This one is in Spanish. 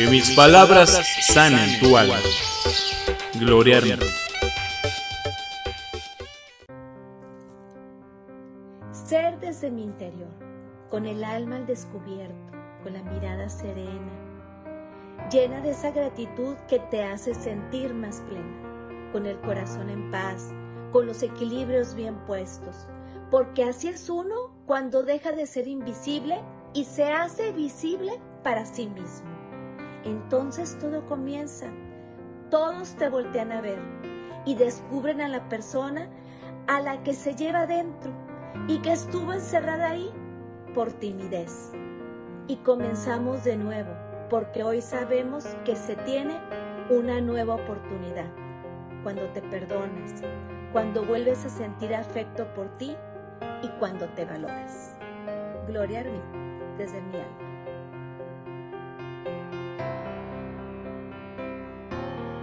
Que mis palabras sanen tu alma. Gloria a Ser desde mi interior, con el alma al descubierto, con la mirada serena, llena de esa gratitud que te hace sentir más plena, con el corazón en paz, con los equilibrios bien puestos, porque así es uno cuando deja de ser invisible y se hace visible para sí mismo. Entonces todo comienza, todos te voltean a ver y descubren a la persona a la que se lleva dentro y que estuvo encerrada ahí por timidez. Y comenzamos de nuevo, porque hoy sabemos que se tiene una nueva oportunidad. Cuando te perdonas, cuando vuelves a sentir afecto por ti y cuando te valoras. Gloria a mí, desde mi alma.